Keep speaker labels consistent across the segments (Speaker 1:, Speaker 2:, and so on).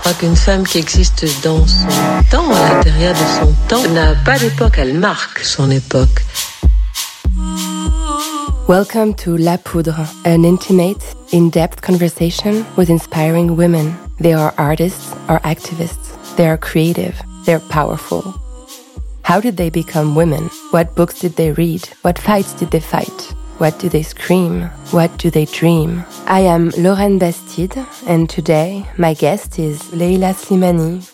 Speaker 1: crois qu'une femme qui existe dans son temps, à l'intérieur de son temps, n'a pas d'époque, elle marque son époque.
Speaker 2: Welcome to La Poudre, an intimate, in depth conversation with inspiring women. They are artists or activists. They are creative. They're powerful. How did they become women? What books did they read? What fights did they fight? What do they scream? What do they dream? I am Lauren Bastide, and today my guest is Leila Slimani,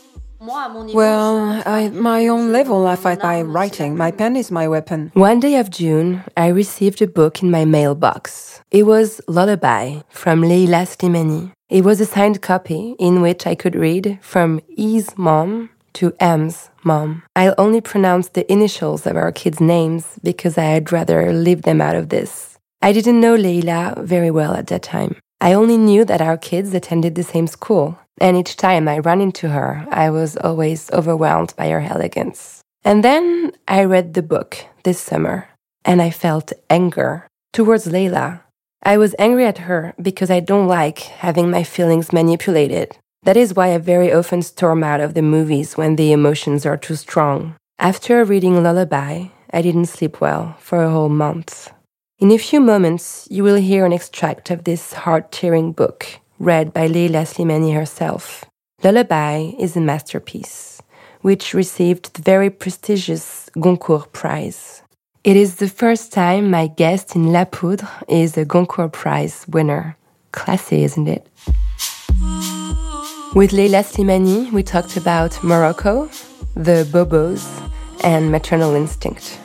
Speaker 3: Well, at my own level, I fight by writing. My pen is my weapon.
Speaker 2: One day of June, I received a book in my mailbox. It was Lullaby from Leila Slimani. It was a signed copy in which I could read from E's mom to M's mom. I'll only pronounce the initials of our kids' names because I'd rather leave them out of this. I didn't know Leila very well at that time. I only knew that our kids attended the same school, and each time I ran into her, I was always overwhelmed by her elegance. And then I read the book this summer, and I felt anger towards Leila. I was angry at her because I don't like having my feelings manipulated. That is why I very often storm out of the movies when the emotions are too strong. After reading Lullaby, I didn't sleep well for a whole month. In a few moments, you will hear an extract of this heart tearing book read by Leila Slimani herself. Lullaby is a masterpiece, which received the very prestigious Goncourt Prize. It is the first time my guest in La Poudre is a Goncourt Prize winner. Classy, isn't it? With Leila Slimani, we talked about Morocco, the Bobos, and maternal instinct.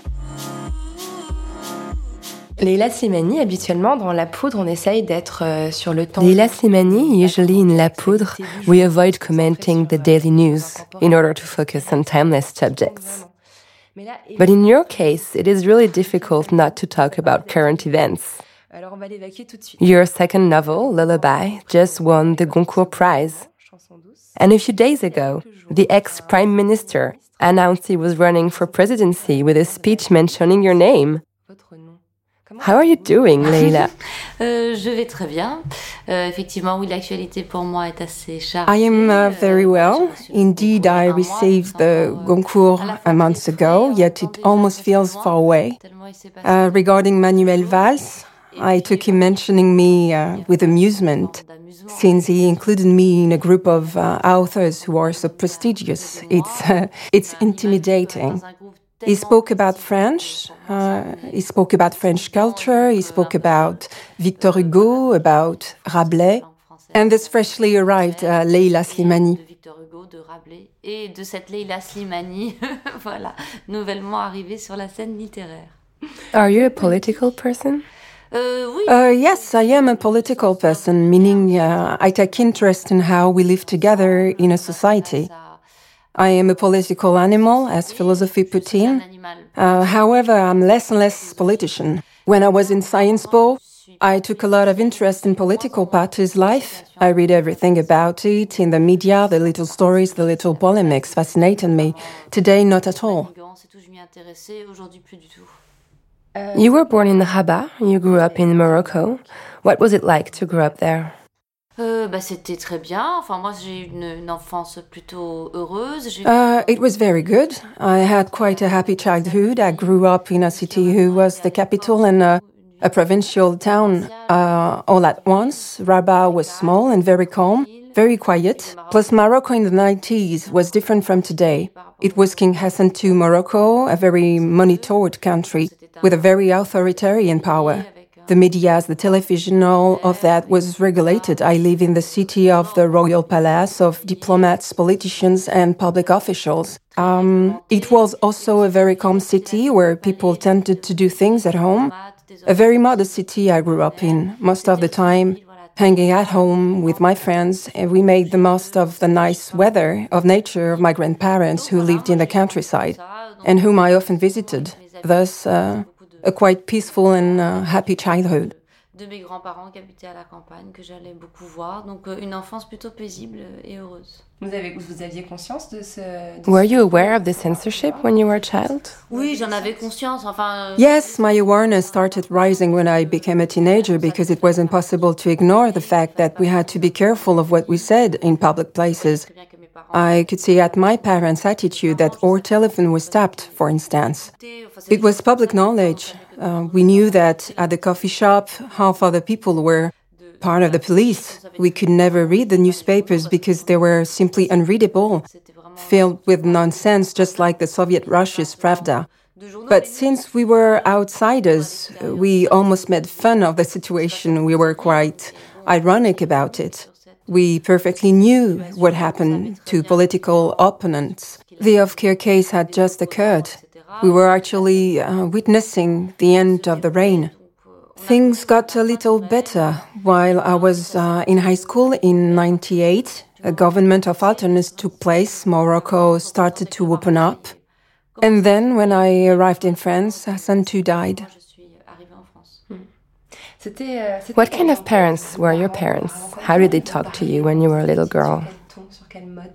Speaker 2: Leila Slimani, habituellement dans La Poudre, on essaye d'être euh, sur le temps. Leila Slimani, usually in La Poudre, we avoid commenting the daily news in order to focus on timeless subjects. But in your case, it is really difficult not to talk about current events. Your second novel, Lullaby, just won the Goncourt Prize. And a few days ago, the ex prime minister announced he was running for presidency with a speech mentioning your name. How are you doing, Leila?
Speaker 4: Euh, je vais très bien. Euh, effectivement, oui, l'actualité pour moi est assez chargée.
Speaker 3: I am uh, very well. Indeed, I received the Goncourt a month ago, yet it almost feels far away. Uh, regarding Manuel Valls, I took him mentioning me uh, with amusement, since he included me in a group of uh, authors who are so prestigious. It's, uh, it's intimidating. He spoke about French. Uh, he spoke about French culture. He spoke about Victor Hugo, about Rabelais, and this freshly arrived uh, Leila Slimani.
Speaker 4: Victor Hugo, de Rabelais et de cette Leila Slimani, voilà, nouvellement arrivée sur la scène littéraire.
Speaker 2: Are you a political person?
Speaker 4: Oui,
Speaker 3: Uh, yes, I am a political person, meaning uh, I take interest in how we live together in a society. I am a political animal, as philosophy put
Speaker 4: c'est
Speaker 3: in. Uh, however, I'm less and less politician. When I was in Science Po, I took a lot of interest in political parties' life. I read everything about it in the media, the little stories, the little polemics fascinated me. Today, not at all.
Speaker 2: You were born in Rabat. You grew up in Morocco. What was it like to grow up there?
Speaker 4: Euh, bah, c'était très bien. Enfin, moi, j'ai eu une, une enfance plutôt heureuse. J'ai
Speaker 3: Uh, it was very good. I had quite a happy childhood. I grew up in a city who was the capital and a, a provincial town uh, all at once. Rabat was small and very calm, very quiet. Plus, Morocco in the 90s was different from today. It was King Hassan II Morocco, a very monitored country with a very authoritarian power. The medias, the television, all of that was regulated. I live in the city of the royal palace of diplomats, politicians, and public officials. Um, it was also a very calm city where people tended to do things at home. A very modest city I grew up in. Most of the time, hanging at home with my friends, and we made the most of the nice weather of nature of my grandparents who lived in the countryside and whom I often visited. Thus, uh, a quite peaceful and uh, happy childhood.
Speaker 4: de mes grands-parents qui habitaient à la campagne, que j'allais beaucoup voir. Donc euh, une enfance plutôt paisible et heureuse.
Speaker 5: Vous, avez, vous aviez conscience de ce... De
Speaker 2: Were you aware of the censorship when you were a child?
Speaker 4: Oui, j'en avais conscience. Enfin, euh,
Speaker 3: Yes, my awareness started rising when I became a teenager because it was impossible to ignore the fact that we had to be careful of what we said in public places. I could see at my parents' attitude that our telephone was tapped, for instance. It was public knowledge. Uh, we knew that at the coffee shop, half other people were part of the police. We could never read the newspapers because they were simply unreadable, filled with nonsense, just like the Soviet Russia's Pravda. But since we were outsiders, we almost made fun of the situation. We were quite ironic about it. We perfectly knew what happened to political opponents. The Oufkir case had just occurred. We were actually uh, witnessing the end of the reign. Things got a little better while I was uh, in high school in 98. A government of alternates took place. Morocco started to open up. And then, when I arrived in France, Hassan II died.
Speaker 4: Je suis arrivée en France.
Speaker 5: C'était, euh, c'était
Speaker 2: What kind of parents were your parents? How did they talk to you when you were a little girl?
Speaker 5: Sur quel ton, sur quel mode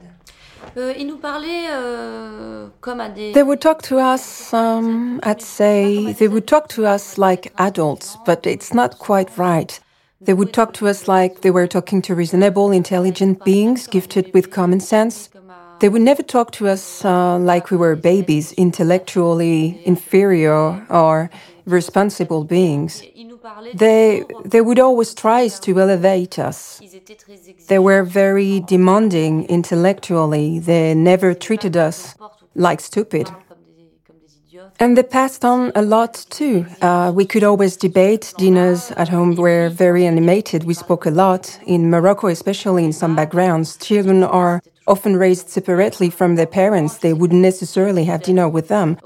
Speaker 4: Euh, ils nous parlaient euh, comme à des.
Speaker 3: They would talk to us, um, I'd say, they would talk to us like adults, but it's not quite right. They would talk to us like they were talking to reasonable, intelligent beings gifted with common sense. They would never talk to us uh, like we were babies, intellectually inferior or responsible beings.
Speaker 4: Ils nous parlaient.
Speaker 3: They, they would always try to elevate us.
Speaker 4: Ils étaient très exigeants.
Speaker 3: They were very demanding intellectually. They never treated us like stupid.
Speaker 4: Comme des, comme des idiotes.
Speaker 3: And they passed on a lot too. Uh, we could always debate. Dinners at home were very animated. We spoke a lot. In Morocco, especially in some backgrounds, children are often raised separately from their parents. They wouldn't necessarily have dinner with them.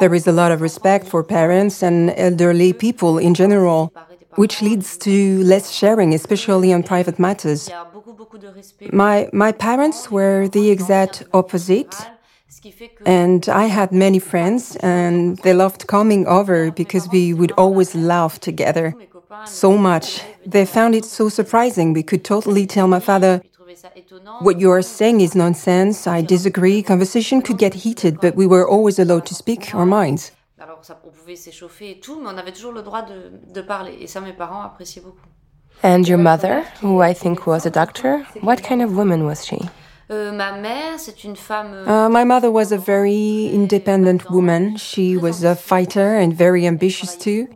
Speaker 3: There is a lot of respect for parents and elderly people in general, which leads to less sharing, especially on private matters. My, my parents were the exact opposite. And I had many friends, and they loved coming over because we would always laugh together so much. They found it so surprising. We could totally tell my father,
Speaker 4: ils trouvaient ça étonnant.
Speaker 3: What you are saying is nonsense. I disagree. Conversation could get heated, but we were always allowed to speak our minds.
Speaker 4: Alors, ça, on pouvait s'échauffer et tout, mais on avait toujours le droit de, de parler. Et ça, mes parents appréciaient beaucoup.
Speaker 2: And your mother, who I think was a doctor, what kind of woman was she?
Speaker 4: Euh, ma mère, c'est une femme. euh,
Speaker 3: Uh, my mother was a very independent woman. She was a fighter and very ambitious too.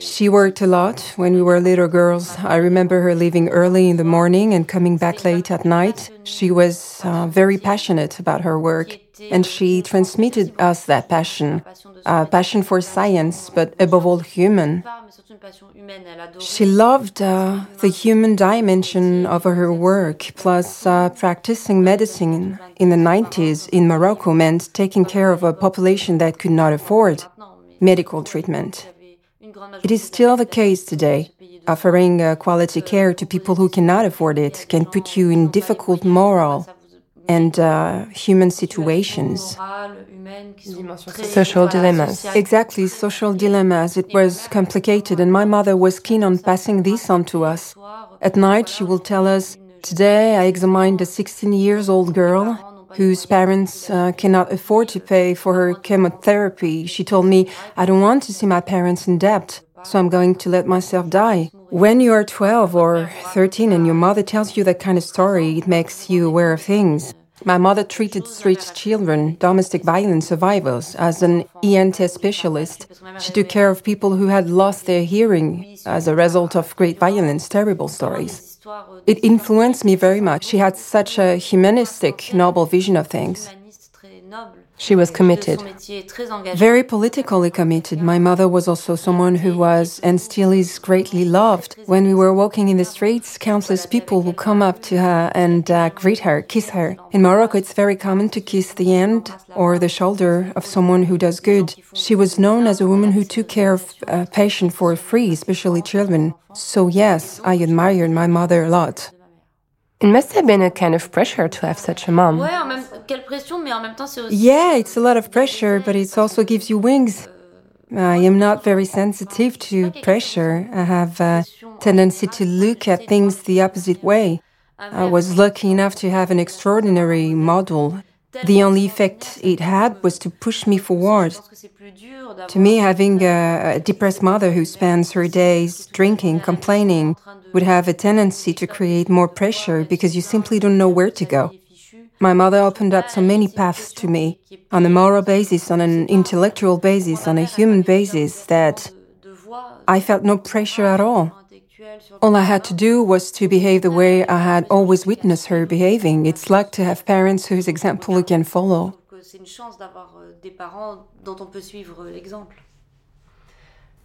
Speaker 3: She worked a lot when we were little girls. I remember her leaving early in the morning and coming back late at night. She was uh, very passionate about her work, and she transmitted us that passion a passion for science, but above all, human. She loved uh, the human dimension of her work, plus uh, practicing medicine in the 90s in Morocco meant taking care of a population that could not afford medical treatment. It is still the case today. Offering uh, quality care to people who cannot afford it can put you in difficult moral and uh, human situations.
Speaker 4: morale, humaine, qui sont
Speaker 5: Dimension
Speaker 4: très,
Speaker 2: Social dilemmas.
Speaker 3: Exactly, social dilemmas. It was complicated, and my mother was keen on passing this on to us. At night, she will tell us, Today I examined a 16 years old girl whose parents uh, cannot afford to pay for her chemotherapy. She told me, I don't want to see my parents in debt, so I'm going to let myself die. When you are 12 or 13 and your mother tells you that kind of story, it makes you aware of things. My mother treated street children, domestic violence survivors, as an ENT specialist. She took care of people who had lost their hearing as a result of great violence, terrible stories. It influenced me very much. She had such a humanistic, noble vision of things.
Speaker 2: She was committed.
Speaker 3: Very politically committed. My mother was also someone who was and still is greatly loved. When we were walking in the streets, countless people would come up to her and uh, greet her, kiss her. In Morocco, it's very common to kiss the hand or the shoulder of someone who does good. She was known as a woman who took care of a patient for free, especially children. So, yes, I admired my mother a lot.
Speaker 2: It must have been a kind of pressure to have such a mom.
Speaker 3: Yeah, it's a lot of pressure, but it also gives you wings. I am not very sensitive to pressure. I have a tendency to look at things the opposite way. I was lucky enough to have an extraordinary model the only effect it had was to push me forward. To me, having a, a, depressed mother who spends her days drinking, complaining, would have a tendency to create more pressure because you simply don't know where to go. My mother opened up so many paths to me on a moral basis, on an intellectual basis, on a human basis that I felt no pressure at all. All I had to do was to behave the way I had always witnessed her behaving. It's like to have parents whose example you can follow.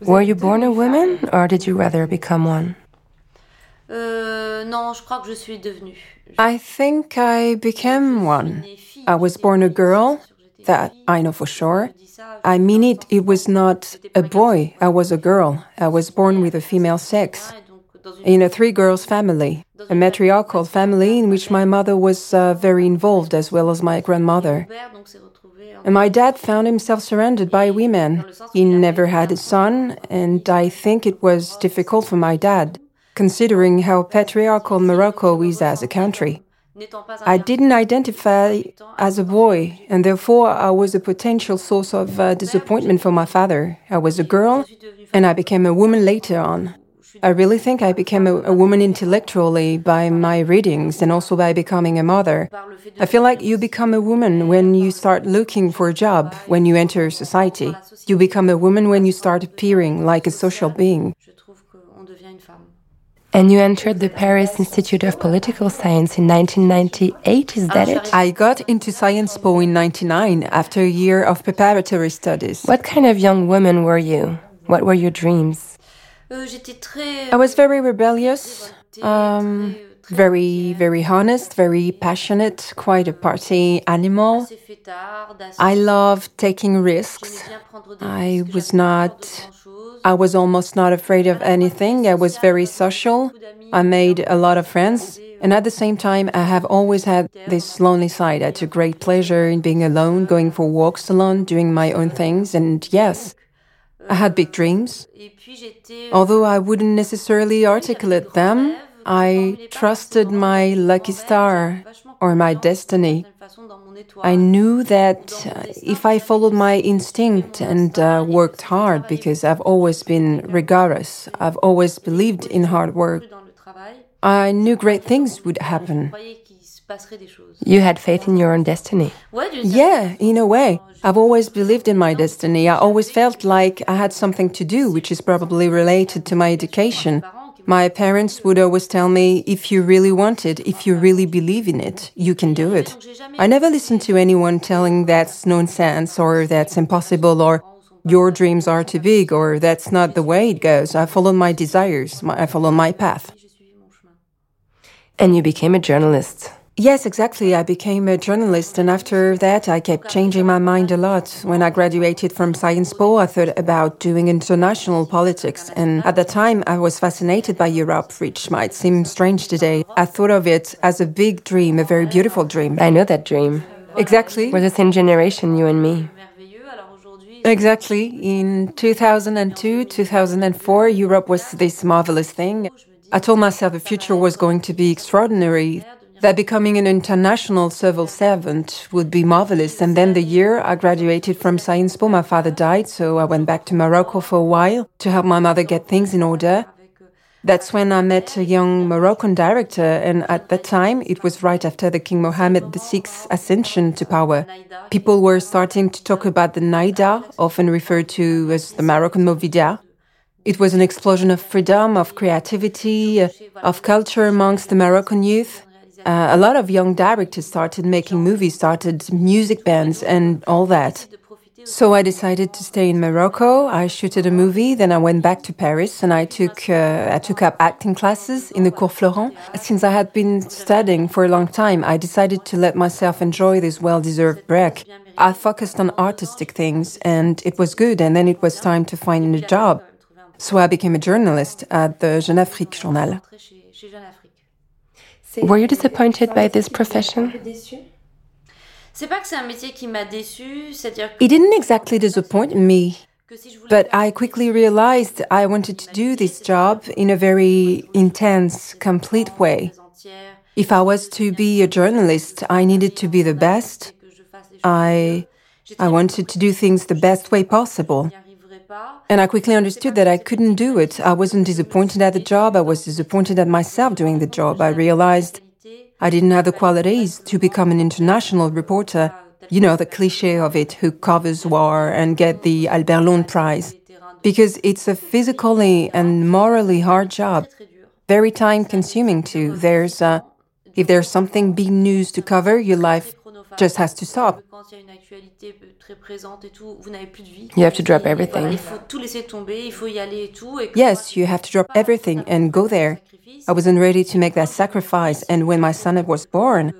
Speaker 2: Were you born a woman or did you rather become one?
Speaker 3: I think I became one. I was born a girl, that I know for sure. I mean it, it was not a boy, I was a girl. I was born with a female sex in a three girls family, a matriarchal family in which my mother was uh, very involved as well as my grandmother. And my dad found himself surrounded by women. He never had a son, and I think it was difficult for my dad, considering how patriarchal Morocco is as a country. I didn't identify as a boy, and therefore I was a potential source of uh, disappointment for my father. I was a girl, and I became a woman later on. I really think I became a, a, woman intellectually by my readings and also by becoming a mother. I feel like you become a woman when you start looking for a job, when you enter society. You become a woman when you start appearing like a social being.
Speaker 2: And you entered the Paris Institute of Political Science in 1998, is that it?
Speaker 3: I got into Sciences Po in 99 after a year of preparatory studies.
Speaker 2: What kind of young woman were you? What were your dreams?
Speaker 3: I was very rebellious, um, very, very honest, very passionate, quite a party animal. I loved taking risks. I was not I was almost not afraid of anything. I was very social. I made a lot of friends. And at the same time, I have always had this lonely side. I took great pleasure in being alone, going for walks alone, doing my own things. And yes, I had big dreams. Although I wouldn't necessarily articulate them, I trusted my lucky star or my destiny. I knew that uh, if I followed my instinct and uh, worked hard, because I've always been rigorous, I've always believed in hard work, I knew great things would happen.
Speaker 2: You had faith in your own destiny.
Speaker 3: Yeah, in a way. I've always believed in my destiny. I always felt like I had something to do, which is probably related to my education. My parents would always tell me, if you really want it, if you really believe in it, you can do it. I never listened to anyone telling that's nonsense or that's impossible or your dreams are too big or that's not the way it goes. I followed my desires, I followed my path.
Speaker 2: And you became a journalist.
Speaker 3: Yes, exactly. I became a journalist, and after that, I kept changing my mind a lot. When I graduated from Sciences Po, I thought about doing international politics, and at the time, I was fascinated by Europe, which might seem strange today. I thought of it as a big dream, a very beautiful dream.
Speaker 2: I know that dream.
Speaker 3: Exactly.
Speaker 2: We're the same generation, you and me.
Speaker 3: Exactly. In 2002, 2004, Europe was this marvelous thing. I told myself the future was going to be extraordinary that becoming an international civil servant would be marvelous. And then the year I graduated from Sciences Po, my father died, so I went back to Morocco for a while to help my mother get things in order. That's when I met a young Moroccan director, and at that time, it was right after the King Mohammed VI's ascension to power. People were starting to talk about the Nayda, often referred to as the Moroccan Movida. It was an explosion of freedom, of creativity, of culture amongst the Moroccan youth. Uh, a lot of young directors started making movies, started music bands, and all that. So I decided to stay in Morocco. I shooted a movie, then I went back to Paris, and I took uh, I took up acting classes in the Cours Florent. Since I had been studying for a long time, I decided to let myself enjoy this well-deserved break. I focused on artistic things, and it was good. And then it was time to find a job. So I became a journalist at the Jeune Afrique journal.
Speaker 2: Were you disappointed by this profession?
Speaker 4: C'est pas que c'est un métier qui m'a déçu, c'est-à-dire
Speaker 3: It didn't exactly disappoint me, but I quickly realized I wanted to do this job in a very intense, complete way. If I was to be a journalist, I needed to be the best. I I wanted to do things the best way possible. And I quickly understood that I couldn't do it. I wasn't disappointed at the job, I was disappointed at myself doing the job. I realized I didn't have the qualities to become an international reporter. You know, the cliche of it, who covers war and get the Albert Londres Prize. Because it's a physically and morally hard job. Very time consuming too. There's, uh, if there's something big news to cover, your life just has to stop.
Speaker 2: You have to drop everything.
Speaker 3: Yes, you have to drop everything and go there. I wasn't ready to make that sacrifice, and when my son was born,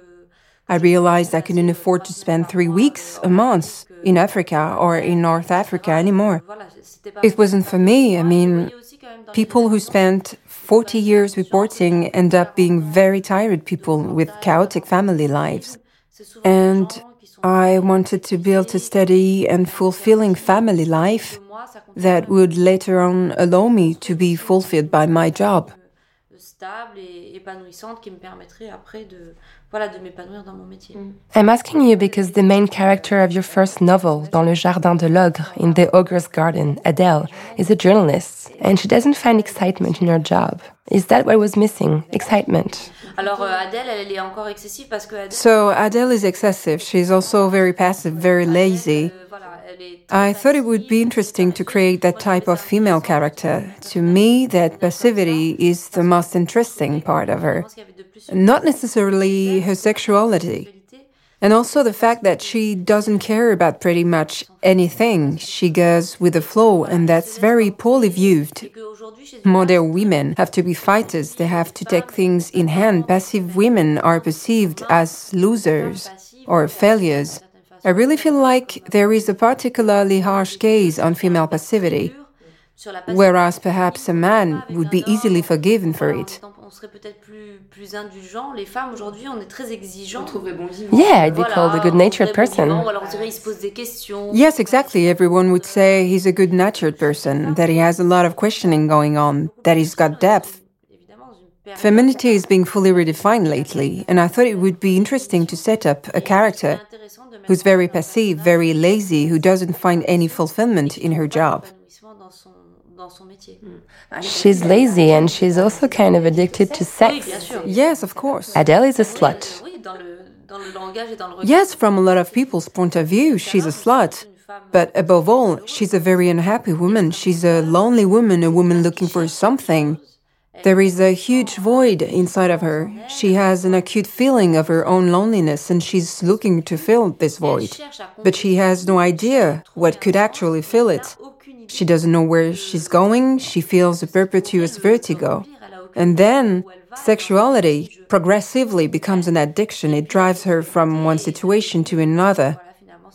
Speaker 3: I realized I couldn't afford to spend three weeks, a month, in Africa or in North Africa anymore. It wasn't for me. I mean, people who spent 40 years reporting end up being very tired people with chaotic family lives. And I wanted to build a steady and fulfilling family life that would later on allow me to be fulfilled by my job.
Speaker 4: stable et épanouissante qui me permettrait après de voilà de m'épanouir dans mon métier. Mm.
Speaker 2: I'm asking you because the main character of your first novel, Dans le jardin de l'ogre, in the ogre's garden, Adele, is a journalist, and she doesn't find excitement in her job. Is that what was missing? Excitement.
Speaker 4: Alors euh, Adèle, elle est encore excessive parce que Adèle,
Speaker 3: So Adele is excessive. She's also very passive, very lazy.
Speaker 4: euh, voilà, elle est
Speaker 3: I thought it would be interesting to create that type of female character. To me, that passivity is the most interesting part of her. Not necessarily her sexuality. And also the fact that she doesn't care about pretty much anything. She goes with the flow, and that's very poorly viewed. Modern women have to be fighters, they have to take things in hand. Passive women are perceived as losers or failures. I really feel like there is a particularly harsh gaze on female passivity, whereas perhaps a man would be easily forgiven for it.
Speaker 4: on serait peut-être plus plus indulgent. Les femmes aujourd'hui, on est très exigeants.
Speaker 5: bon vivant.
Speaker 2: Yeah, I'd be called a good natured
Speaker 4: on est bon vivant,
Speaker 2: person.
Speaker 4: ou alors on dirait il se pose des questions.
Speaker 3: Yes, exactly. Everyone would say he's a good natured person, that he has a lot of questioning going on, that he's got depth.
Speaker 4: Évidemment, dans une période
Speaker 3: Femininity is being fully redefined lately, and I thought it would be interesting to set up a character
Speaker 4: intéressant de mettre
Speaker 3: who's very passive, very lazy, who doesn't find any fulfillment in her job.
Speaker 4: Hmm.
Speaker 2: She's lazy and she's also kind of addicted to sex.
Speaker 3: Yes, of course.
Speaker 2: Adele is a slut.
Speaker 4: Oui, dans le dans le langage et dans le regard.
Speaker 3: Yes, from a lot of people's point of view, she's a slut. But above all, she's a very unhappy woman. She's a lonely woman, a woman looking for something. There is a huge void inside of her. She has an acute feeling of her own loneliness and she's looking to fill this void. But she has no idea what could actually fill it. She doesn't know where she's going. She feels a perpetuous vertigo. And then sexuality progressively becomes an addiction. It drives her from one situation to another.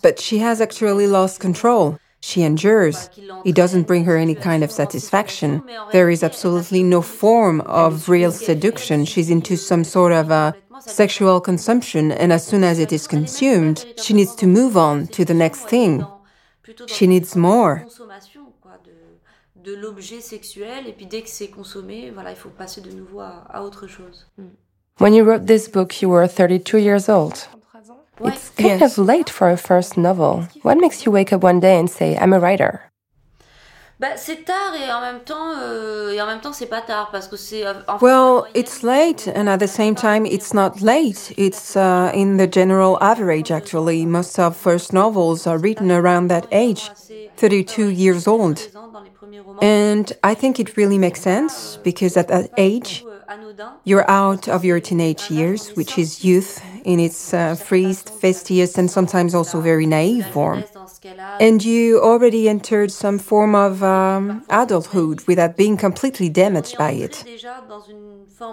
Speaker 3: But she has actually lost control. She endures. It doesn't bring her any kind of satisfaction. There is absolutely no form of real seduction. She's into some sort of a sexual consumption, and as soon as it is consumed, she needs to move on to the next thing. She needs more.
Speaker 4: Consommation quoi, de, de l'objet sexuel et puis dès que c'est consommé, voilà, il faut passer de nouveau à, à autre chose.
Speaker 2: When you wrote this book, you were 32 years old.
Speaker 4: Ouais.
Speaker 2: It's kind
Speaker 3: Yes.
Speaker 2: of late for a first novel. What makes you wake up one day and say, I'm a writer?
Speaker 4: Bah, c'est tard et en même temps euh, et en même temps c'est pas tard parce que c'est euh,
Speaker 3: Well, it's late, and at the same time, it's not late. It's uh, in the general average, actually. Most of first novels are written around that age, 32 years old. And I think it really makes sense because at that age, You're out of your teenage years, which is youth in its uh, freest, fastidious, and sometimes also very naive form. And you already entered some form of um, adulthood without being completely damaged by it.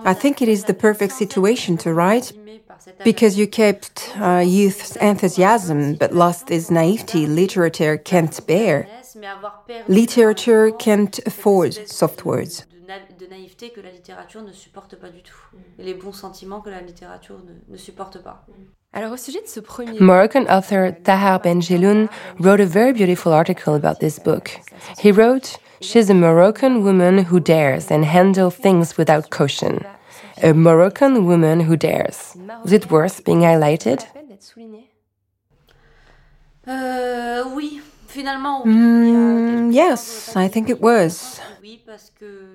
Speaker 3: I think it is the perfect situation to write because you kept uh, youth's enthusiasm but lost its naivety literature can't bear. Literature can't afford soft words.
Speaker 4: de naïveté que la littérature ne supporte pas du tout. Et les bons sentiments que la littérature ne, ne supporte pas.
Speaker 5: Alors au sujet de ce premier
Speaker 2: Moroccan author Tahar Ben Jelloun wrote a very beautiful article about this book. He wrote, She's a Moroccan woman who dares and handle things without caution. A Moroccan woman who dares. Was it worth being highlighted?
Speaker 4: Euh, oui.
Speaker 3: Mm, yes, I think it was.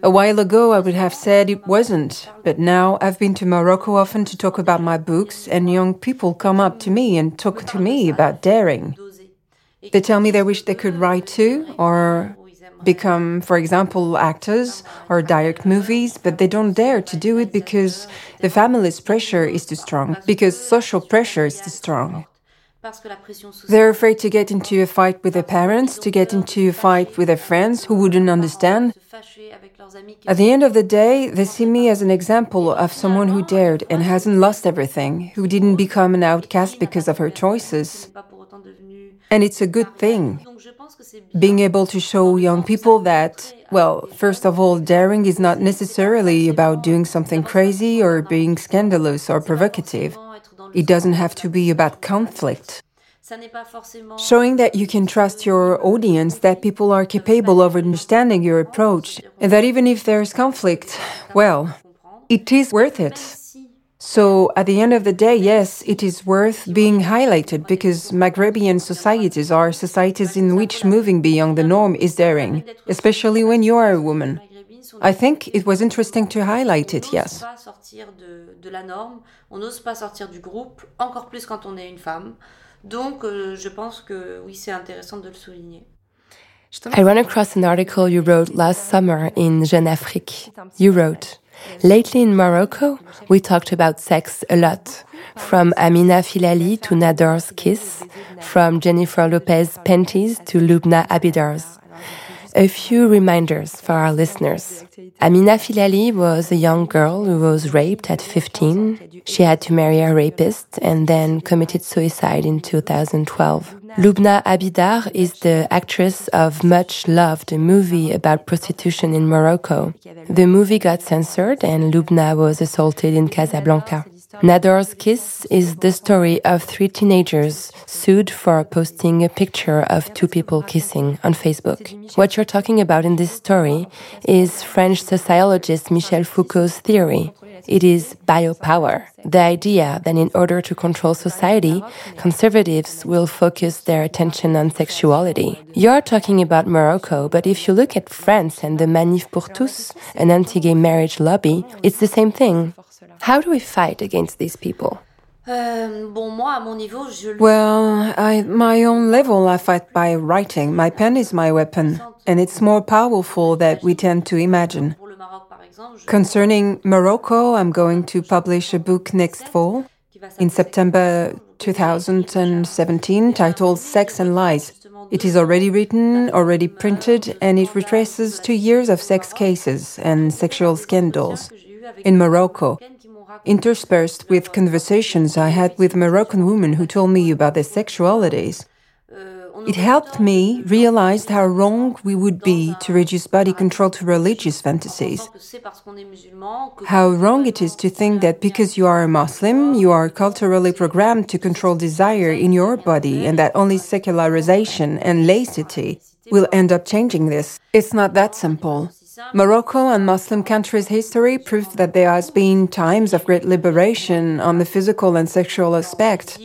Speaker 3: A while ago, I would have said it wasn't, but now I've been to Morocco often to talk about my books, and young people come up to me and talk to me about daring. They tell me they wish they could write too, or become, for example, actors or direct movies, but they don't dare to do it because the family's pressure is too strong, because social pressure is too strong. They're afraid to get into a fight with their parents, to get into a fight with their friends who wouldn't understand. At the end of the day, they see me as an example of someone who dared and hasn't lost everything, who didn't become an outcast because of her choices. And it's a good thing. Being able to show young people that, well, first of all, daring is not necessarily about doing something crazy or being scandalous or provocative. It doesn't have to be about conflict. Showing that you can trust your audience, that people are capable of understanding your approach, and that even if there's conflict, well, it is worth it. So, at the end of the day, yes, it is worth being highlighted because Maghrebian societies are societies in which moving beyond the norm is daring, especially when you are a woman. I think it was interesting to highlight it, yes.
Speaker 4: de la norme, on n'ose pas sortir du groupe, encore plus quand on est une femme. Donc, euh, je pense que oui, c'est intéressant de le souligner.
Speaker 2: I ran across an article you wrote last summer in Jeune Afrique. You wrote, Lately in Morocco, we talked about sex a lot. From Amina Filali to Nador's kiss, from Jennifer Lopez panties to Loubna Abidar's. A few reminders for our listeners. Amina Filali was a young girl who was raped at 15. She had to marry a rapist and then committed suicide in 2012. Loubna Abidar is the actress of Much Loved, movie about prostitution in Morocco. The movie got censored and Loubna was assaulted in Casablanca. Nador's Kiss is the story of three teenagers sued for posting a picture of two people kissing on Facebook. What you're talking about in this story is French sociologist Michel Foucault's theory. It is biopower, the idea that in order to control society, conservatives will focus their attention on sexuality. You're talking about Morocco, but if you look at France and the Manif pour tous, an anti-gay marriage lobby, it's the same thing. How do we fight against these people?
Speaker 4: Euh, bon, moi, à mon niveau, je...
Speaker 3: Well, at my own level, I fight by writing. My pen is my weapon, and it's more powerful than we tend to imagine. Concerning Morocco, I'm going to publish a book next fall, in September 2017, titled Sex and Lies. It is already written, already printed, and it retraces two years of sex cases and sexual scandals in Morocco, interspersed with conversations I had with Moroccan women who told me about their sexualities. It helped me realize how wrong we would be to reduce body control to religious fantasies. How wrong it is to think that because you are a Muslim, you are culturally programmed to control desire in your body and that only secularization and laicity will end up changing this. It's not that simple. Morocco and Muslim countries' history prove that there has been times of great liberation on the physical and sexual aspect,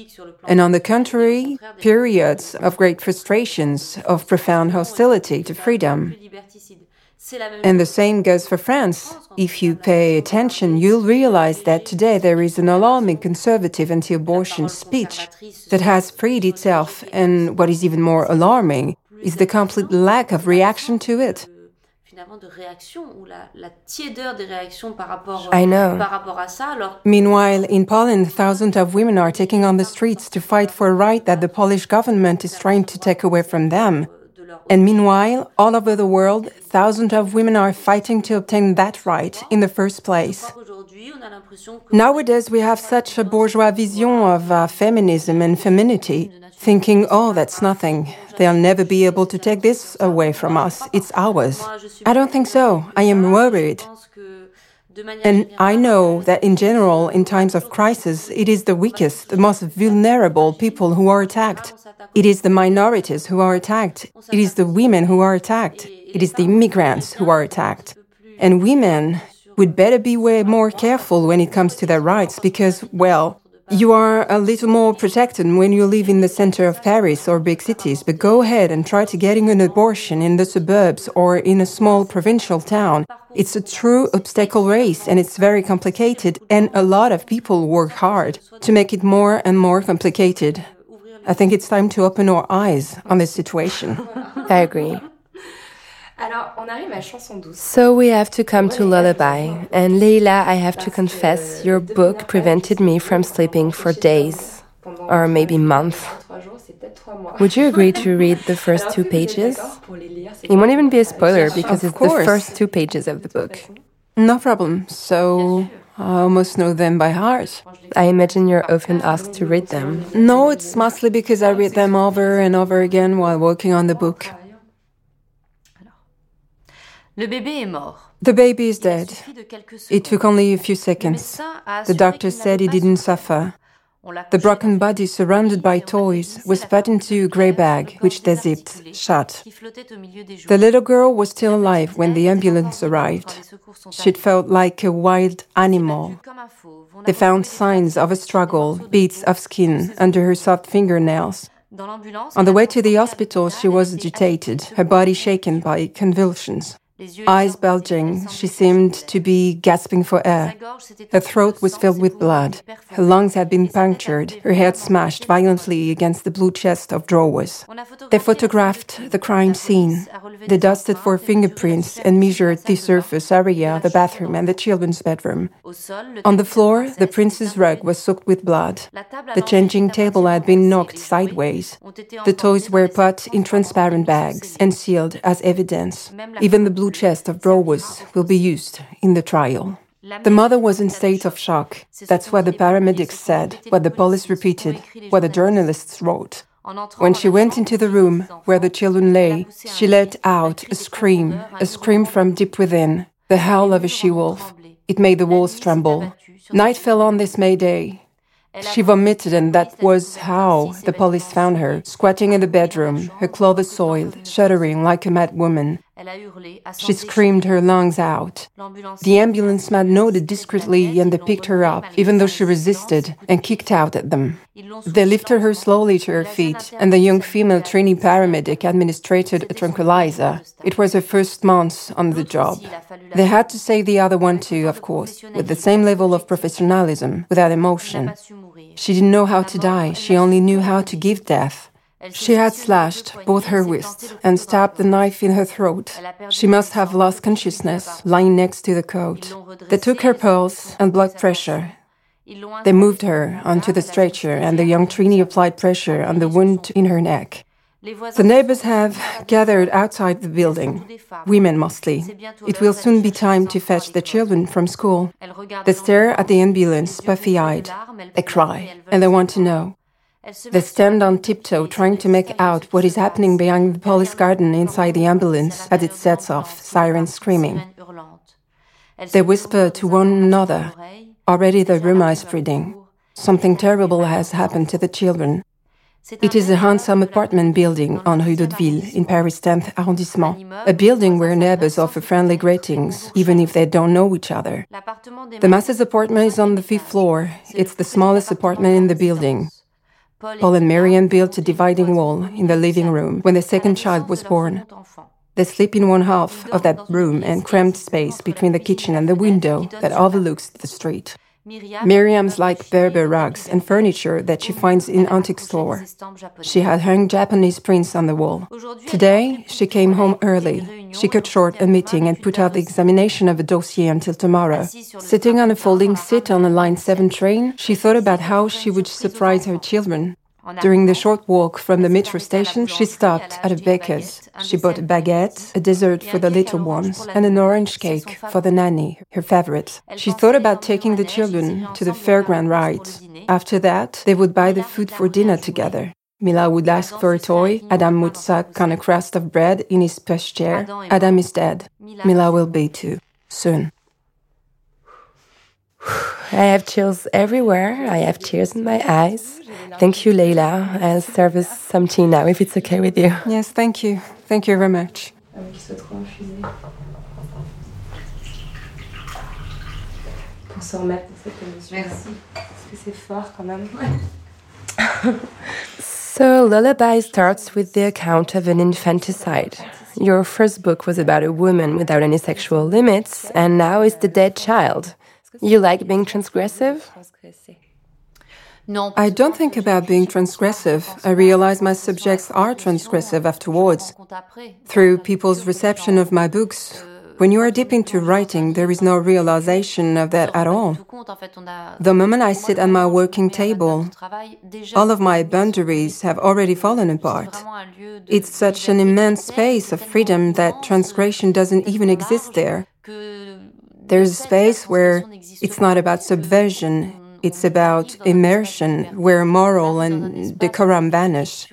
Speaker 3: and on the contrary, periods of great frustrations, of profound hostility to freedom. And the same goes for France. If you pay attention, you'll realize that today there is an alarming conservative anti abortion speech that has freed itself, and what is even more alarming is the complete lack of reaction to it.
Speaker 4: Finalement de réaction ou la, la tiédeur des réactions par rapport,
Speaker 2: I know.
Speaker 4: par rapport à ça. Alors,
Speaker 3: Meanwhile, in Poland, thousands of women are taking on the streets to fight for a right that the Polish government is trying to take away from them. And meanwhile, all over the world, thousands of women are fighting to obtain that right in the first place.
Speaker 4: Aujourd'hui, on a l'impression que
Speaker 3: Nowadays, we have such a bourgeois vision of uh, feminism and femininity, thinking, oh, that's nothing. They'll never be able to take this away from us. It's ours. I don't think so. I am worried.
Speaker 4: je pense que de manière
Speaker 3: And I know that in general, in times of crisis, it is the weakest, the most vulnerable people who are attacked. It is the minorities who are attacked. It is the women who are attacked. It is the immigrants who are attacked. And women would better be way more careful when it comes to their rights because, well, you are a little more protected when you live in the center of Paris or big cities, but go ahead and try to getting an abortion in the suburbs or in a small provincial town. It's a true obstacle race and it's very complicated and a lot of people work hard to make it more and more complicated. I think it's time to open our eyes on this situation.
Speaker 2: I agree.
Speaker 5: Alors, on arrive à chanson douce.
Speaker 2: So we have to come to Lullaby. And Leila, I have to confess, your book prevented me from sleeping for days. Or maybe months. Would you agree to read the first two pages? It won't even be a spoiler because it's the first two pages of the book.
Speaker 3: No problem. So I almost know them by heart.
Speaker 2: I imagine you're often asked to read them.
Speaker 3: No, it's mostly because I read them over and over again while working on the book.
Speaker 4: le bébé est mort.
Speaker 3: The baby is dead.
Speaker 4: Il suffit de quelques secondes.
Speaker 3: It took only a few seconds. The doctor said he didn't suffer. The broken body, surrounded by toys, was put into a grey bag, which they zipped shut.
Speaker 4: qui flottait au milieu des jours.
Speaker 3: The little girl was still alive when the ambulance arrived. She'd felt like a wild animal. They found signs of a struggle, bits of skin under her soft fingernails. On the way to the hospital, she was agitated, her body shaken by convulsions. Eyes bulging, she seemed to be gasping for air. Her throat was filled with blood. Her lungs had been punctured, her head smashed violently against the blue chest of drawers. They photographed the crime scene. They dusted for fingerprints and measured the surface area of the bathroom and the children's bedroom. On the floor, the prince's rug was soaked with blood. The changing table had been knocked sideways. The toys were put in transparent bags and sealed as evidence. Even the blue chest of drawers will be used in the trial. The mother was in state of shock. That's what the paramedics said, what the police repeated, what the journalists wrote. When she went into the room where the children lay, she let out a scream, a scream from deep within, the howl of a she wolf. It made the walls tremble. Night fell on this May Day. She vomited, and that was how the police found her, squatting in the bedroom, her clothes soiled, shuddering like a mad woman. She screamed her lungs out. The ambulance man noted discreetly and they picked her up, even though she resisted and kicked out at them. They lifted her slowly to her feet, and the young female trainee paramedic administered a tranquilizer. It was her first month on the job. They had to save the other one too, of course, with the same level of professionalism, without emotion. She didn't know how to die, she only knew how to give death. She had slashed both her wrists and stabbed the knife in her throat. She must have lost consciousness, lying next to the coat. They took her pulse and blood pressure. They moved her onto the stretcher, and the young trainee applied pressure on the wound in her neck. The neighbors have gathered outside the building, women mostly. It will soon be time to fetch the children from school. They stare at the ambulance, puffy eyed. They cry, and they want to know. They stand on tiptoe, trying to make out what is happening behind the police garden inside the ambulance as it sets off, sirens screaming. They whisper to one another. Already the rumor is spreading. Something terrible has happened to the children. It is a handsome apartment building on Rue d'Hauteville in Paris 10th arrondissement, a building where neighbors offer friendly greetings, even if they don't know each other. The Massés apartment is on the fifth floor. It's the smallest apartment in the building. Paul and Marianne built a dividing wall in the living room when the second child was born. They sleep in one half of that room and cramped space between the kitchen and the window that overlooks the street. Miriam's like Berber rugs and furniture that she finds in antique store. She had hung Japanese prints on the wall. Today, she came home early. She cut short a meeting and put off the examination of a dossier until tomorrow. Sitting on a folding seat on a Line 7 train, she thought about how she would surprise her children. During the short walk from the metro station, she stopped at a baker's. She bought a baguette, a dessert for the little ones, and an orange cake for the nanny, her favorite. She thought about taking the children to the fairground rides. After that, they would buy the food for dinner together. Mila would ask for a toy. Adam would suck on a crust of bread in his pushchair. Adam is dead. Mila will be too. Soon.
Speaker 2: I have chills everywhere. I have tears in my eyes. Thank you, Leila. I'll serve us some tea now if it's okay with you.
Speaker 3: Yes, thank you. Thank you very much.
Speaker 2: Pour se remettre dans cette émission.
Speaker 5: Merci.
Speaker 2: Parce que c'est fort quand même. so, Lullaby starts with the account of an infanticide. Your first book was about a woman without any sexual limits, and now it's the dead child. You like being transgressive?
Speaker 3: I don't think about being transgressive. I realize my subjects are transgressive afterwards. Through people's reception of my books, when you are deep into writing, there is no realization of that at all. The moment I sit at my working table, all of my boundaries have already fallen apart. It's such an immense space of freedom that transgression doesn't even exist there. There's a space where it's not about subversion, it's about immersion, where moral and decorum vanish.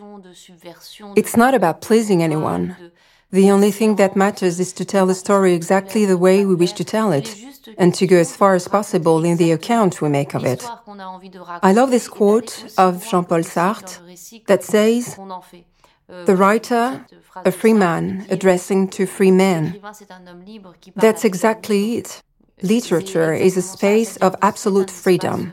Speaker 3: It's not about pleasing anyone. The only thing that matters is to tell the story exactly the way we wish to tell it, and to go as far as possible in the account we make of it. I love this quote of Jean Paul Sartre that says, The writer, a free man addressing to free men. That's exactly it. Literature is a space of absolute freedom.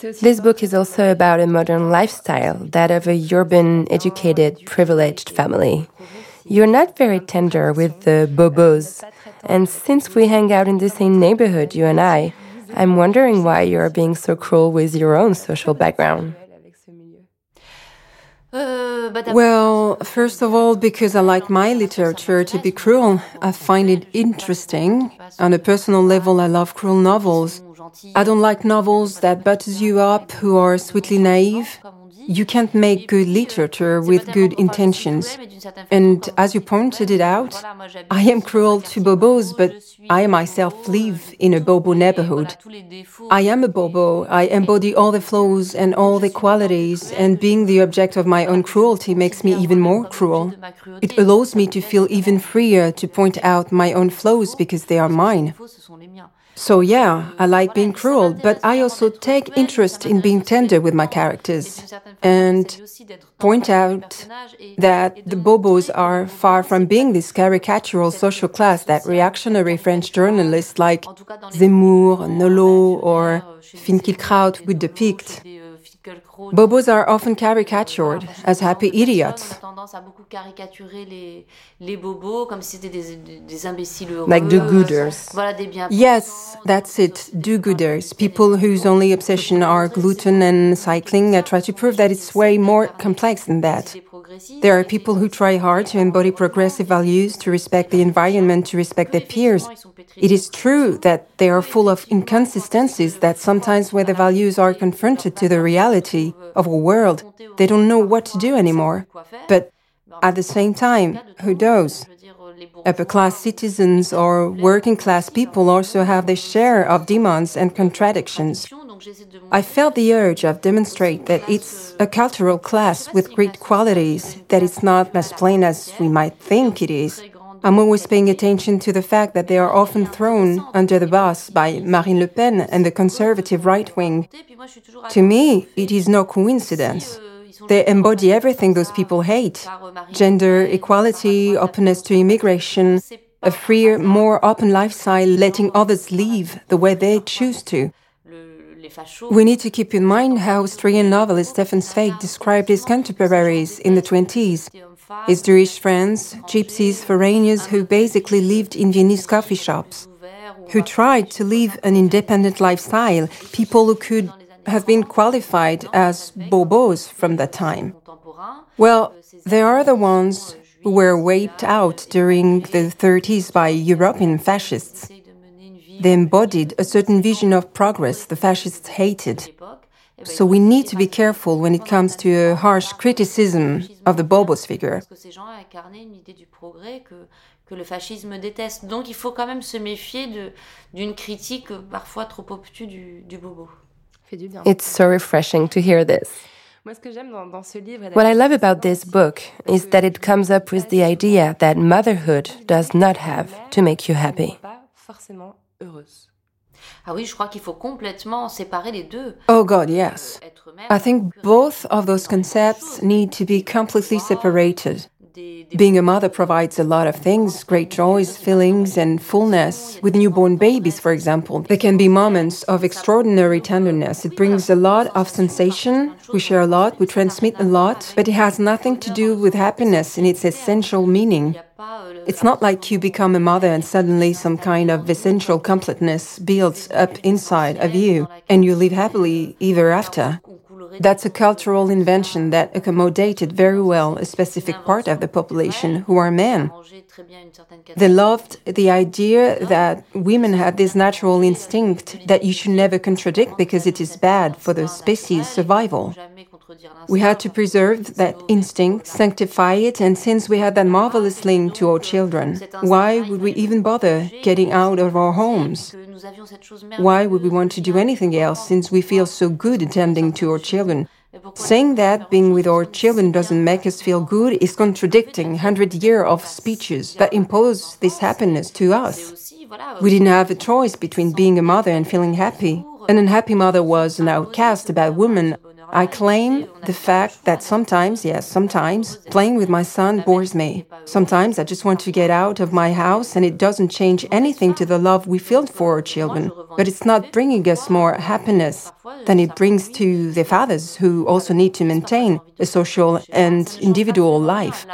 Speaker 2: This book is also about a modern lifestyle, that of a urban, educated, privileged family. You're not very tender with the bobos, and since we hang out in the same neighborhood, you and I, I'm wondering why you're being so cruel with your own social background.
Speaker 3: Uh, well, first of all, because I like my literature to be cruel, I find it interesting. On a personal level, I love cruel novels. I don't like novels that butters you up, who are sweetly naive. You can't make good literature with good intentions. And as you pointed it out, I am cruel to Bobos, but I myself live in a Bobo neighborhood. I am a Bobo. I embody all the flaws and all the qualities, and being the object of my own cruelty makes me even more cruel. It allows me to feel even freer to point out my own flaws because they are mine. So, yeah, I like being cruel, but I also take interest in being tender with my characters and point out that the Bobos are far from being this caricatural social class that reactionary French journalists like Zemmour, Naulleau, or Finkielkraut would depict. Bobos are often caricatured as happy idiots.
Speaker 2: Like do-gooders.
Speaker 3: Yes, that's it, do-gooders. People whose only obsession are gluten and cycling. I try to prove that it's way more complex than that. There are people who try hard to embody progressive values, to respect the environment, to respect their peers. It is true that they are full of inconsistencies, that sometimes where the values are confronted to the reality of a world, they don't know what to do anymore. But at the same time, who does? Upper class citizens or working class people also have their share of demands and contradictions. I felt the urge of demonstrate that it's a cultural class with great qualities, that it's not as plain as we might think it is. I'm always paying attention to the fact that they are often thrown under the bus by Marine Le Pen and the conservative right wing. To me, it is no coincidence. They embody everything those people hate gender equality, openness to immigration, a freer, more open lifestyle, letting others live the way they choose to. We need to keep in mind how Austrian novelist Stefan Zweig described his contemporaries in the 20s. His Jewish friends, gypsies, foreigners who basically lived in Viennese coffee shops. who tried to live an independent lifestyle, people who could have been qualified as bobos from that time. Well, they are the ones who were wiped out during the 30s by European fascists. They embodied a certain vision of progress the fascists hated. So we need to be careful when it comes to a harsh criticism of the Bobos figure.
Speaker 4: que le fascisme déteste. Donc il faut quand même se méfier d'une critique parfois trop obtuse du, du bobo.
Speaker 2: It's so refreshing to hear this. What I love about this book is that it comes up with the idea that motherhood does not have to make you happy.
Speaker 4: Ah oui, je crois qu'il faut complètement séparer les deux.
Speaker 3: Oh God, yes. I think both of those concepts need to be completely separated. Being a mother provides a lot of things great joys, feelings, and fullness. With newborn babies, for example, there can be moments of extraordinary tenderness. It brings a lot of sensation. We share a lot, we transmit a lot, but it has nothing to do with happiness in its essential meaning. It's not like you become a mother and suddenly some kind of essential completeness builds up inside of you and you live happily ever after. That's a cultural invention that accommodated very well a specific part of the population who are men. They loved the idea that women had this natural instinct that you should never contradict because it is bad for the species' survival. We had to preserve that instinct, sanctify it, and since we had that marvelous link to our children, why would we even bother getting out of our homes? Why would we want to do anything else since we feel so good attending to our children? Saying that being with our children doesn't make us feel good is contradicting 100 years of speeches that impose this happiness to us. We didn't have a choice between being a mother and feeling happy. An unhappy mother was an outcast, a bad woman, I claim the fact that sometimes, yes, sometimes, playing with my son bores me. Sometimes I just want to get out of my house and it doesn't change anything to the love we feel for our children. But it's not bringing us more happiness than it brings to the fathers who also need to maintain a social and individual life.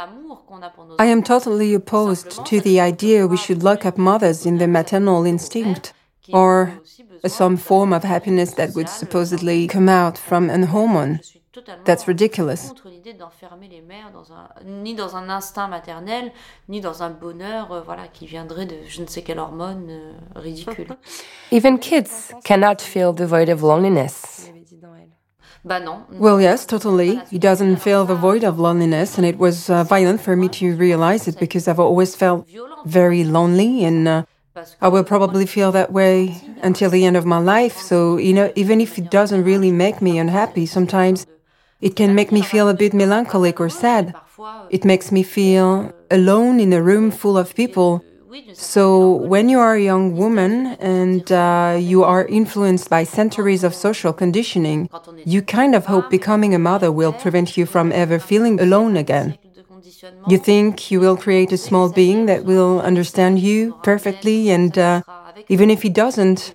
Speaker 3: I am totally opposed to the idea we should lock up mothers in their maternal instinct or some form of happiness that would supposedly come out from an hormone. That's ridiculous.
Speaker 4: Ni dans un instinct maternel, ni dans un bonheur, euh, voilà, qui viendrait de je ne sais quelle hormone euh, ridicule.
Speaker 2: Even kids cannot feel the void of loneliness.
Speaker 3: Well, yes, totally. He doesn't feel the void of loneliness, and it was uh, violent for me to realize it because I've always felt very lonely and uh, I will probably feel that way until the end of my life. So, you know, even if it doesn't really make me unhappy, sometimes it can make me feel a bit melancholic or sad. It makes me feel alone in a room full of people. So, when you are a young woman and uh, you are influenced by centuries of social conditioning, you kind of hope becoming a mother will prevent you from ever feeling alone again. You think you will create a small being that will understand you perfectly, and uh, even if he doesn't,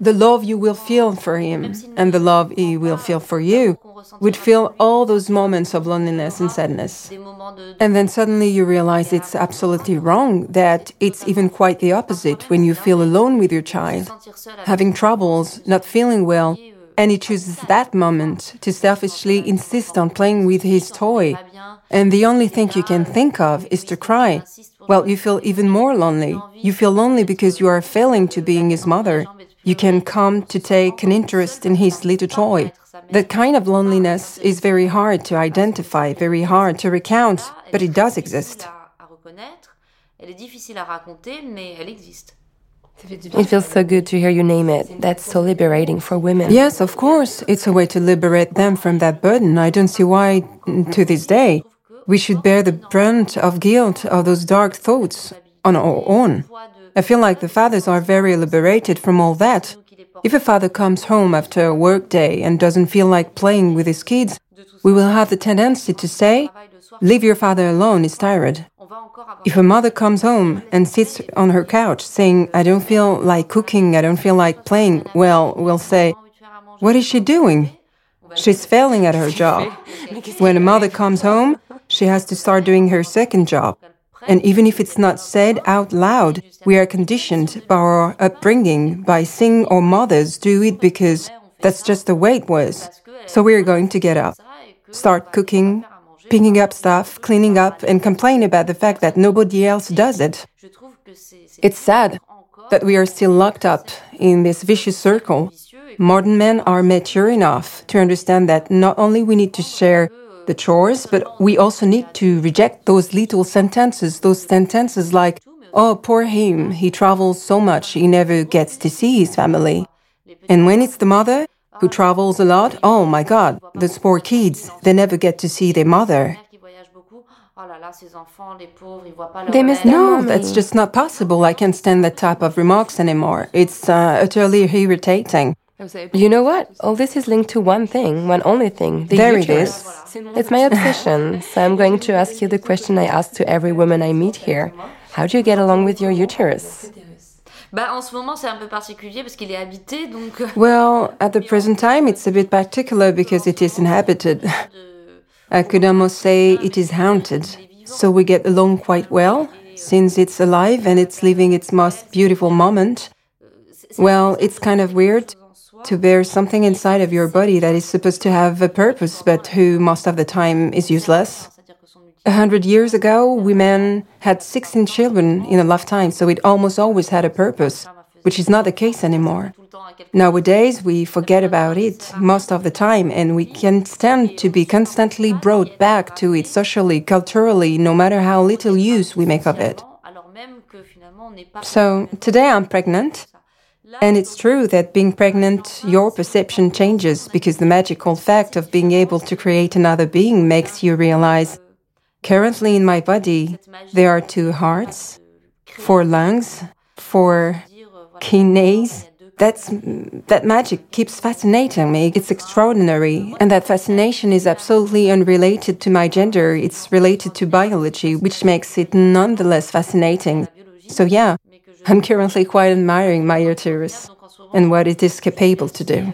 Speaker 3: the love you will feel for him and the love he will feel for you would fill all those moments of loneliness and sadness. And then suddenly you realize it's absolutely wrong, that it's even quite the opposite when you feel alone with your child, having troubles, not feeling well, and he chooses that moment to selfishly insist on playing with his toy. And the only thing you can think of is to cry. Well, you feel even more lonely. You feel lonely because you are failing to being his mother. You can come to take an interest in his little toy. That kind of loneliness is very hard to identify, very hard to recount, but it does exist.
Speaker 4: Elle est difficile à raconter, mais elle existe.
Speaker 2: It feels so good to hear you name it. That's so liberating for women.
Speaker 3: Yes, of course. It's a way to liberate them from that burden. I don't see why, to this day, we should bear the brunt of guilt of those dark thoughts on our own. I feel like the fathers are very liberated from all that. If a father comes home after a work day and doesn't feel like playing with his kids, we will have the tendency to say, Leave your father alone, he's tired. If a mother comes home and sits on her couch saying, I don't feel like cooking, I don't feel like playing, well, we'll say, What is she doing? She's failing at her job. When a mother comes home, she has to start doing her second job. And even if it's not said out loud, we are conditioned by our upbringing, by seeing our mothers do it because that's just the way it was. So we're going to get up, start cooking, picking up stuff, cleaning up, and complain about the fact that nobody else does it. It's sad that we are still locked up in this vicious circle. Modern men are mature enough to understand that not only we need to share the chores, but we also need to reject those little sentences, those sentences like, oh, poor him, he travels so much, he never gets to see his family. And when it's the mother who travels a lot, oh my God, those poor kids, they never get to see their mother.
Speaker 2: They miss
Speaker 3: no—that's just not possible. I can't stand that type of remarks anymore. It's uh, utterly irritating.
Speaker 2: You know what? All this is linked to one thing, one only thing. The
Speaker 3: There
Speaker 2: uterus.
Speaker 3: is.
Speaker 2: It's my obsession. so I'm going to ask you the question I ask to every woman I meet here. How do you get along with your uterus?
Speaker 4: Bah, en ce moment, c'est un peu particulier parce qu'il est habité, donc. euh,
Speaker 3: Well, at the present time, it's a bit particular because it is inhabited. I could almost say it is haunted. So we get along quite well, since it's alive and it's living its most beautiful moment. Well, it's kind of weird to bear something inside of your body that is supposed to have a purpose, but who most of the time is useless. A hundred years ago, women had 16 children in a lifetime, so it almost always had a purpose, which is not the case anymore. Nowadays, we forget about it most of the time, and we can stand to be constantly brought back to it socially, culturally, no matter how little use we make of it. So, today I'm pregnant, and it's true that being pregnant, your perception changes because the magical fact of being able to create another being makes you realize currently in my body, there are two hearts, four lungs, four kidneys. That's, that magic keeps fascinating me. It's extraordinary. And that fascination is absolutely unrelated to my gender. It's related to biology, which makes it nonetheless fascinating. So, yeah, I'm currently quite admiring my uterus and what it is capable to do.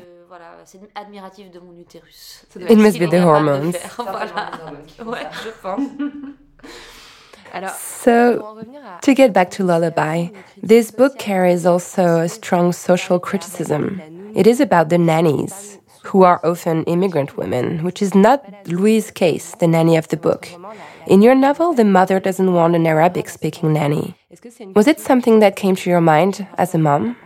Speaker 4: Voilà, c'est admiratif de mon utérus.
Speaker 2: It must be the
Speaker 4: est capable de
Speaker 2: hormones.
Speaker 4: Voilà. Ouais, je pense.
Speaker 2: So, to get back to Lullaby, this book carries also a strong social criticism. It is about the nannies, who are often immigrant women, which is not Louise's case, the nanny of the book. In your novel, the mother doesn't want an Arabic speaking nanny. Was it something that came to your mind as a mom?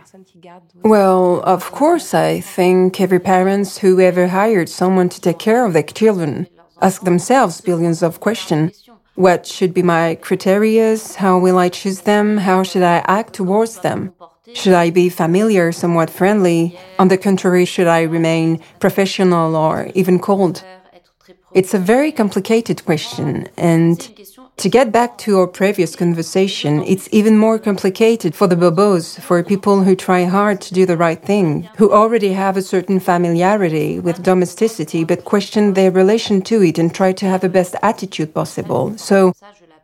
Speaker 3: Well, of course, I think every parent who ever hired someone to take care of their children ask themselves billions of questions. What should be my criteria? How will I choose them? How should I act towards them? Should I be familiar, somewhat friendly? On the contrary, should I remain professional or even cold? It's a very complicated question, and to get back to our previous conversation, it's even more complicated for the bobos, for people who try hard to do the right thing, who already have a certain familiarity with domesticity but question their relation to it and try to have the best attitude possible. So,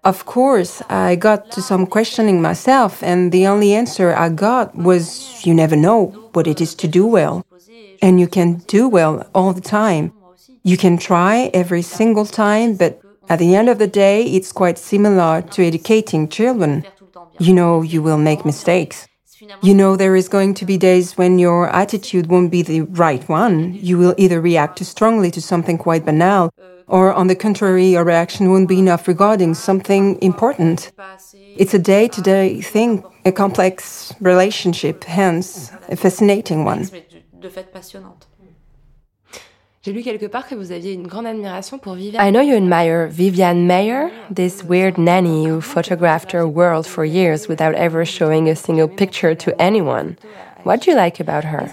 Speaker 3: of course, I got to some questioning myself, and the only answer I got was you never know what it is to do well. And you can do well all the time. You can try every single time, but at the end of the day, it's quite similar to educating children. You know, you will make mistakes. You know, there is going to be days when your attitude won't be the right one. You will either react too strongly to something quite banal, or on the contrary, your reaction won't be enough regarding something important. It's a day to day thing, a complex relationship, hence a fascinating one.
Speaker 4: De fait passionnante.
Speaker 6: J'ai lu quelque part que vous aviez une grande admiration pour Viviane.
Speaker 2: I know you admire Viviane Maier, this weird nanny who photographed her world for years without ever showing a single picture to anyone. What do you like about her?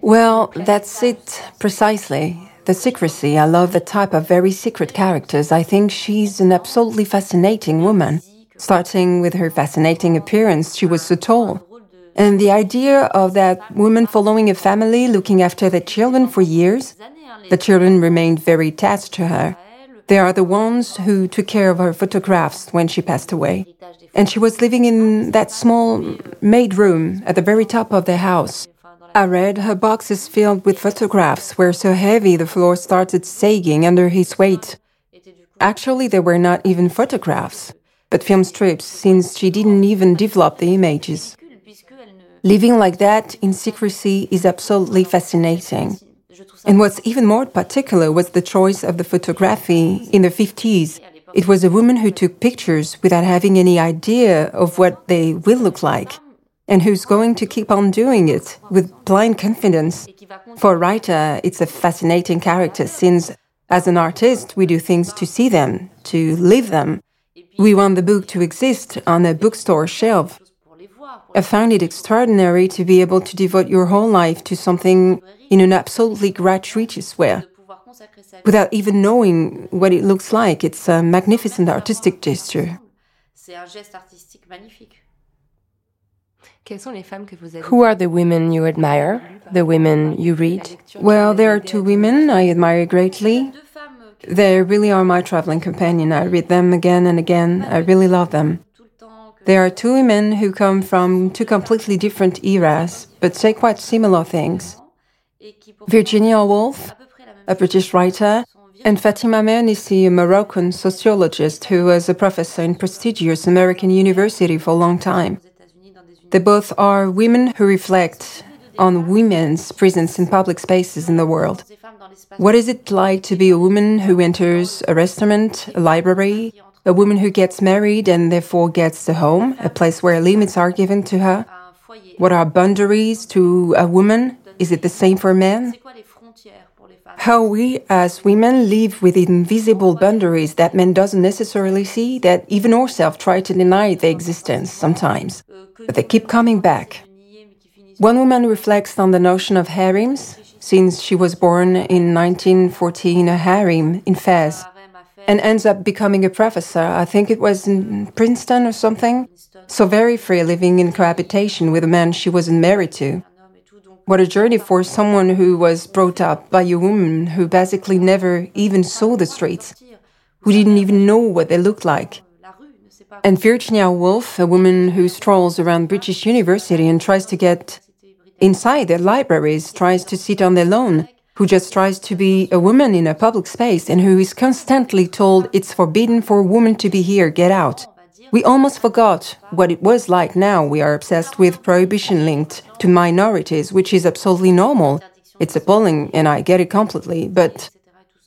Speaker 3: Well, that's it precisely. The secrecy. I love the type of very secret characters. I think she's an absolutely fascinating woman. Starting with her fascinating appearance, she was so tall. And the idea of that woman following a family, looking after the children for years, the children remained very attached to her. They are the ones who took care of her photographs when she passed away. And she was living in that small maid room at the very top of the house. I read her boxes filled with photographs were so heavy the floor started sagging under his weight. Actually, they were not even photographs, but film strips, since she didn't even develop the images. Living like that in secrecy is absolutely fascinating. And what's even more particular was the choice of the photography in the 50s. It was a woman who took pictures without having any idea of what they will look like, and who's going to keep on doing it with blind confidence. For a writer, it's a fascinating character since, as an artist, we do things to see them, to live them. We want the book to exist on a bookstore shelf. I found it extraordinary to be able to devote your whole life to something in an absolutely gratuitous way, without even knowing what it looks like. It's a magnificent artistic gesture.
Speaker 2: Who are the women you admire, the women you read?
Speaker 3: Well, there are two women I admire greatly. They really are my traveling companion. I read them again and again. I really love them. There are two women who come from two completely different eras, but say quite similar things. Virginia Woolf, a British writer, and Fatima Mernissi, a Moroccan sociologist who was a professor in prestigious American university for a long time. They both are women who reflect on women's presence in public spaces in the world. What is it like to be a woman who enters a restaurant, a library, a woman who gets married and therefore gets a home, a place where limits are given to her? What are boundaries to a woman? Is it the same for men? How we as women live with invisible boundaries that men doesn't necessarily see, that even ourselves try to deny their existence sometimes, but they keep coming back. One woman reflects on the notion of harems, since she was born in 1914 a harem in Fez and ends up becoming a professor. I think it was in Princeton or something. So very free, living in cohabitation with a man she wasn't married to. What a journey for someone who was brought up by a woman who basically never even saw the streets, who didn't even know what they looked like. And Virginia Woolf, a woman who strolls around British University and tries to get inside their libraries, tries to sit on their lawn, who just tries to be a woman in a public space and who is constantly told it's forbidden for a woman to be here, get out. We almost forgot what it was like now. We are obsessed with prohibition linked to minorities, which is absolutely normal. It's appalling, and I get it completely. But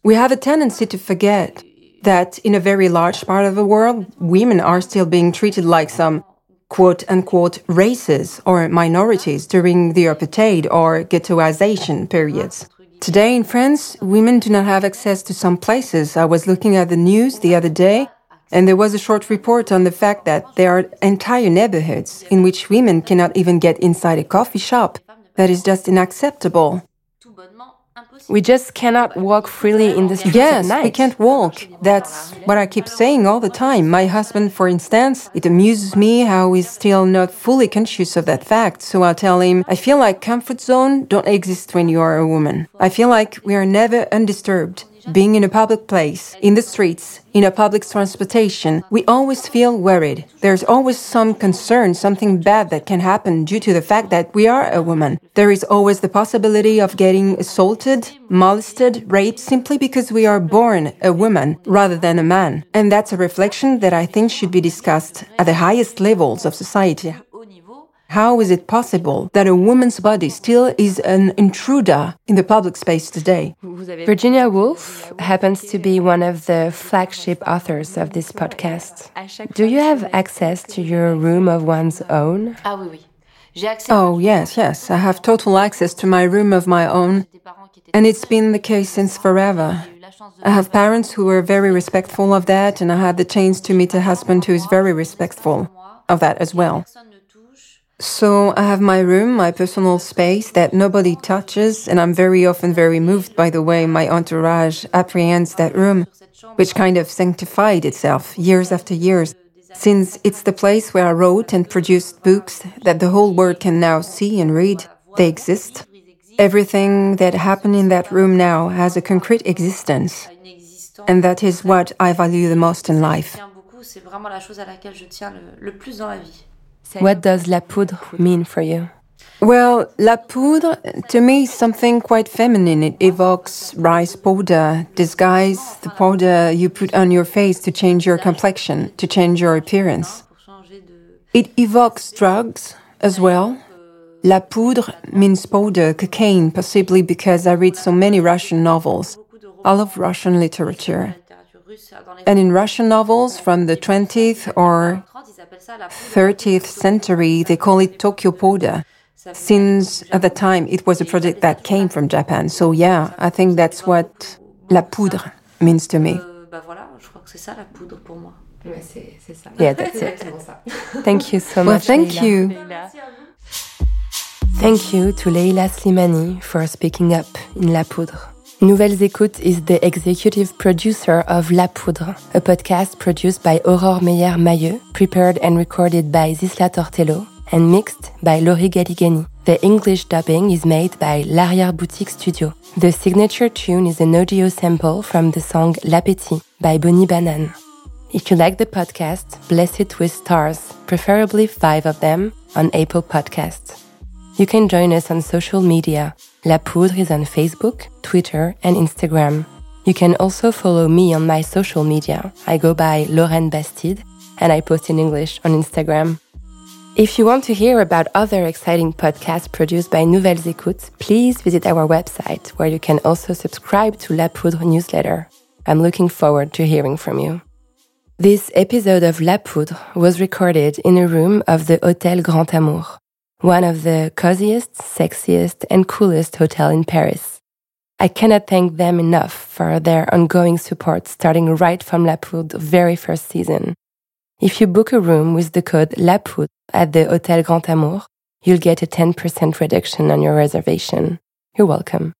Speaker 3: we have a tendency to forget that in a very large part of the world, women are still being treated like some quote unquote races or minorities during the apartheid or ghettoization periods. Today in France, women do not have access to some places. I was looking at the news the other day, and there was a short report on the fact that there are entire neighborhoods in which women cannot even get inside a coffee shop. That is just unacceptable.
Speaker 2: We just cannot walk freely in the streets
Speaker 3: yes,
Speaker 2: at night.
Speaker 3: we can't walk. That's what I keep saying all the time. My husband, for instance, it amuses me how he's still not fully conscious of that fact. So I'll tell him, I feel like comfort zone don't exist when you are a woman. I feel like we are never undisturbed being in a public place, in the streets, in a public transportation, we always feel worried. There's always some concern, something bad that can happen due to the fact that we are a woman. There is always the possibility of getting assaulted, molested, raped simply because we are born a woman rather than a man. And that's a reflection that I think should be discussed at the highest levels of society. How is it possible that a woman's body still is an intruder in the public space today?
Speaker 2: Virginia Woolf happens to be one of the flagship authors of this podcast. Do you have access to your room of one's own?
Speaker 3: Oh, yes, yes. I have total access to my room of my own. And it's been the case since forever. I have parents who were very respectful of that, and I had the chance to meet a husband who is very respectful of that as well. So I have my room, my personal space that nobody touches, and I'm very often very moved by the way my entourage apprehends that room, which kind of sanctified itself years after years, since it's the place where I wrote and produced books that the whole world can now see and read. They exist. Everything that happened in that room now has a concrete existence, and that is what I value the most in life.
Speaker 2: What does La Poudre mean for you?
Speaker 3: Well, La Poudre, to me, is something quite feminine. It evokes rice powder, disguise, the powder you put on your face to change your complexion, to change your appearance. It evokes drugs as well. La Poudre means powder, cocaine, possibly because I read so many Russian novels. I love Russian literature. And in Russian novels from the 20th or 30th century, they call it Tokyo powder since at the time it was a project that came from Japan. So yeah, I think that's what la poudre means to me.
Speaker 2: Yeah, that's it. Thank you so much.
Speaker 3: well, thank
Speaker 2: Leila.
Speaker 3: you.
Speaker 2: Thank you to Leïla Slimani for speaking up in La Poudre. Nouvelles Écoutes is the executive producer of La Poudre, a podcast produced by Aurore Meyer-Mahieu, prepared and recorded by Zisla Tortello, and mixed by Laurie Galigani. The English dubbing is made by L'Arrière Boutique Studio. The signature tune is an audio sample from the song L'Appétit by Bonnie Banane. If you like the podcast, bless it with stars, preferably five of them, on Apple Podcasts. You can join us on social media. La Poudre is on Facebook, Twitter, and Instagram. You can also follow me on my social media. I go by Lauren Bastide, and I post in English on Instagram. If you want to hear about other exciting podcasts produced by Nouvelles Écoutes, please visit our website where you can also subscribe to La Poudre newsletter. I'm looking forward to hearing from you. This episode of La Poudre was recorded in a room of the Hôtel Grand Amour, one of the coziest, sexiest, and coolest hotel in Paris. I cannot thank them enough for their ongoing support starting right from La Poudre's very first season. If you book a room with the code La Poudre at the Hôtel Grand Amour, you'll get a 10% reduction on your reservation. You're welcome.